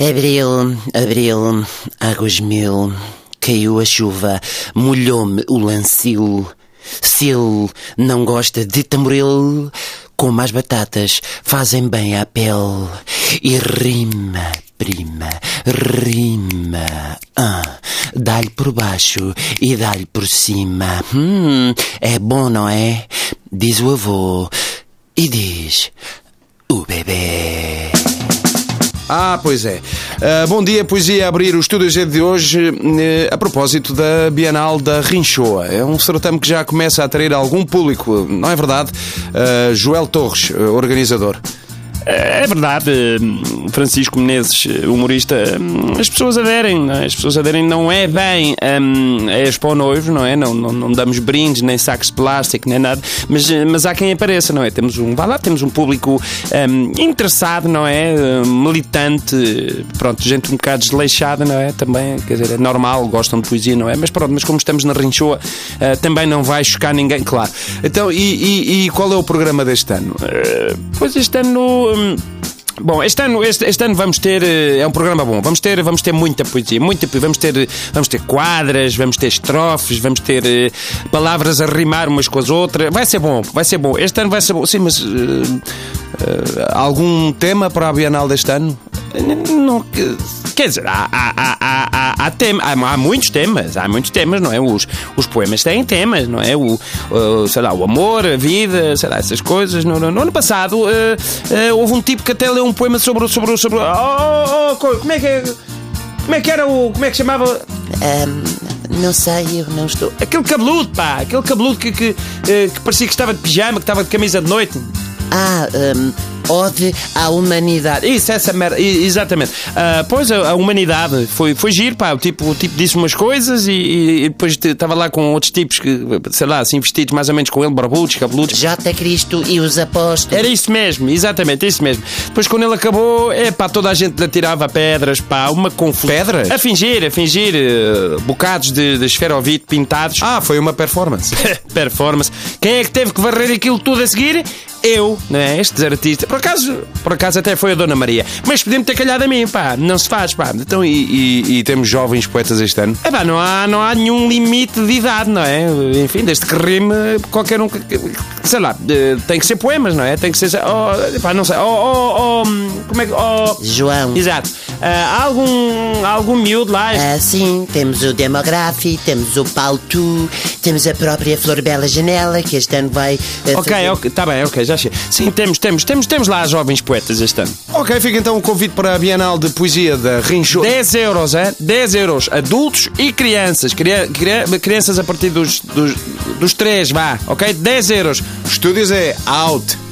Abril, abril, águas mil, caiu a chuva, molhou-me o lancil. Se ele não gosta de tamboril, como as batatas fazem bem à pele. E rima, prima, rima. Ah, dá-lhe por baixo e dá-lhe por cima. Hum, é bom, não é? Diz o avô. E diz o bebê. Ah, pois é. Uh, bom dia, poesia a abrir o Estúdio G de hoje uh, a propósito da Bienal da Rinchoa. É um certame que já começa a atrair algum público, não é verdade? Uh, Joel Torres, organizador. É verdade, Francisco Menezes, humorista, as pessoas aderem, é? as pessoas aderem não é bem um, a Expo Noivo, não é? Não, não, não, damos brindes, nem sacos de plástico, nem nada, mas, mas há quem apareça, não é? Temos um, vá lá, temos um público um, interessado, não é? Militante, pronto, gente um bocado desleixada, não é? Também, quer dizer, é normal, gostam de poesia, não é? Mas pronto, mas como estamos na Rinchoa, uh, também não vai chocar ninguém, claro. Então, e, e, e qual é o programa deste ano? Uh, pois este ano Bom, este ano, este, este, ano vamos ter. Eh, é um programa bom. Vamos ter, vamos ter muita poesia. Muita, vamos, ter, vamos ter quadras, vamos ter estrofes, vamos ter uh, palavras a rimar umas com as outras. Vai ser bom, vai ser bom. Este ano vai ser bom. Sim, mas. Uh, uh, algum tema para a Bienal deste ano? Não, quer dizer, há, há, há, há, há, tem, há, há, muitos temas, há muitos temas, não é? Os, os poemas têm temas, não é? O, o sei lá, o amor, a vida, sei lá, essas coisas. No, no, no ano passado uh, uh, houve um tipo que até leu um poema sobre. sobre, sobre oh, oh, oh, como é que é? Como é que era o. Como é que chamava? Um, não sei, eu não estou. Aquele cabeludo, pá! Aquele cabeludo que, que, eh, que parecia que estava de pijama, que estava de camisa de noite. Ah, um ode à humanidade. Isso, essa merda, exatamente. Uh, pois a, a, humanidade foi, foi giro, pá. O tipo, o tipo disse umas coisas e, e depois estava lá com outros tipos que, sei lá, assim vestidos mais ou menos com ele, barbudos, cabeludos. J. Cristo e os apóstolos. Era isso mesmo, exatamente, isso mesmo. Depois quando ele acabou, é pá, toda a gente lhe atirava pedras, pá, uma confusão. Pedras? A fingir, a fingir, uh, bocados de, de esferovite pintados. Ah, foi uma performance. performance. Quem é que teve que varrer aquilo tudo a seguir? Eu, não é? Estes artistas. Por acaso, por acaso até foi a Dona Maria. Mas podemos ter calhado a mim, pá. Não se faz, pá. Então, e, e, e temos jovens poetas este ano? É pá, não há, não há nenhum limite de idade, não é? Enfim, desde que rime, qualquer um. Sei lá, tem que ser poemas, não é? Tem que ser. Oh, pá, não sei. Oh, oh, oh, como é que. Oh, João. Exato. Há algum, algum miúdo lá? Ah, sim, temos o Demográfico, temos o Pautu, temos a própria Flor Bela Janela, que este ano vai. Uh, ok, fazer... ok, está bem, ok, já chega. Sim, temos, temos, temos, temos lá jovens poetas este ano. Ok, fica então o um convite para a Bienal de Poesia da Rincho. 10 euros, é? 10 euros. Adultos e crianças. Cria, cria, crianças a partir dos, dos, dos 3, vá, ok? 10 euros. Estúdios é out.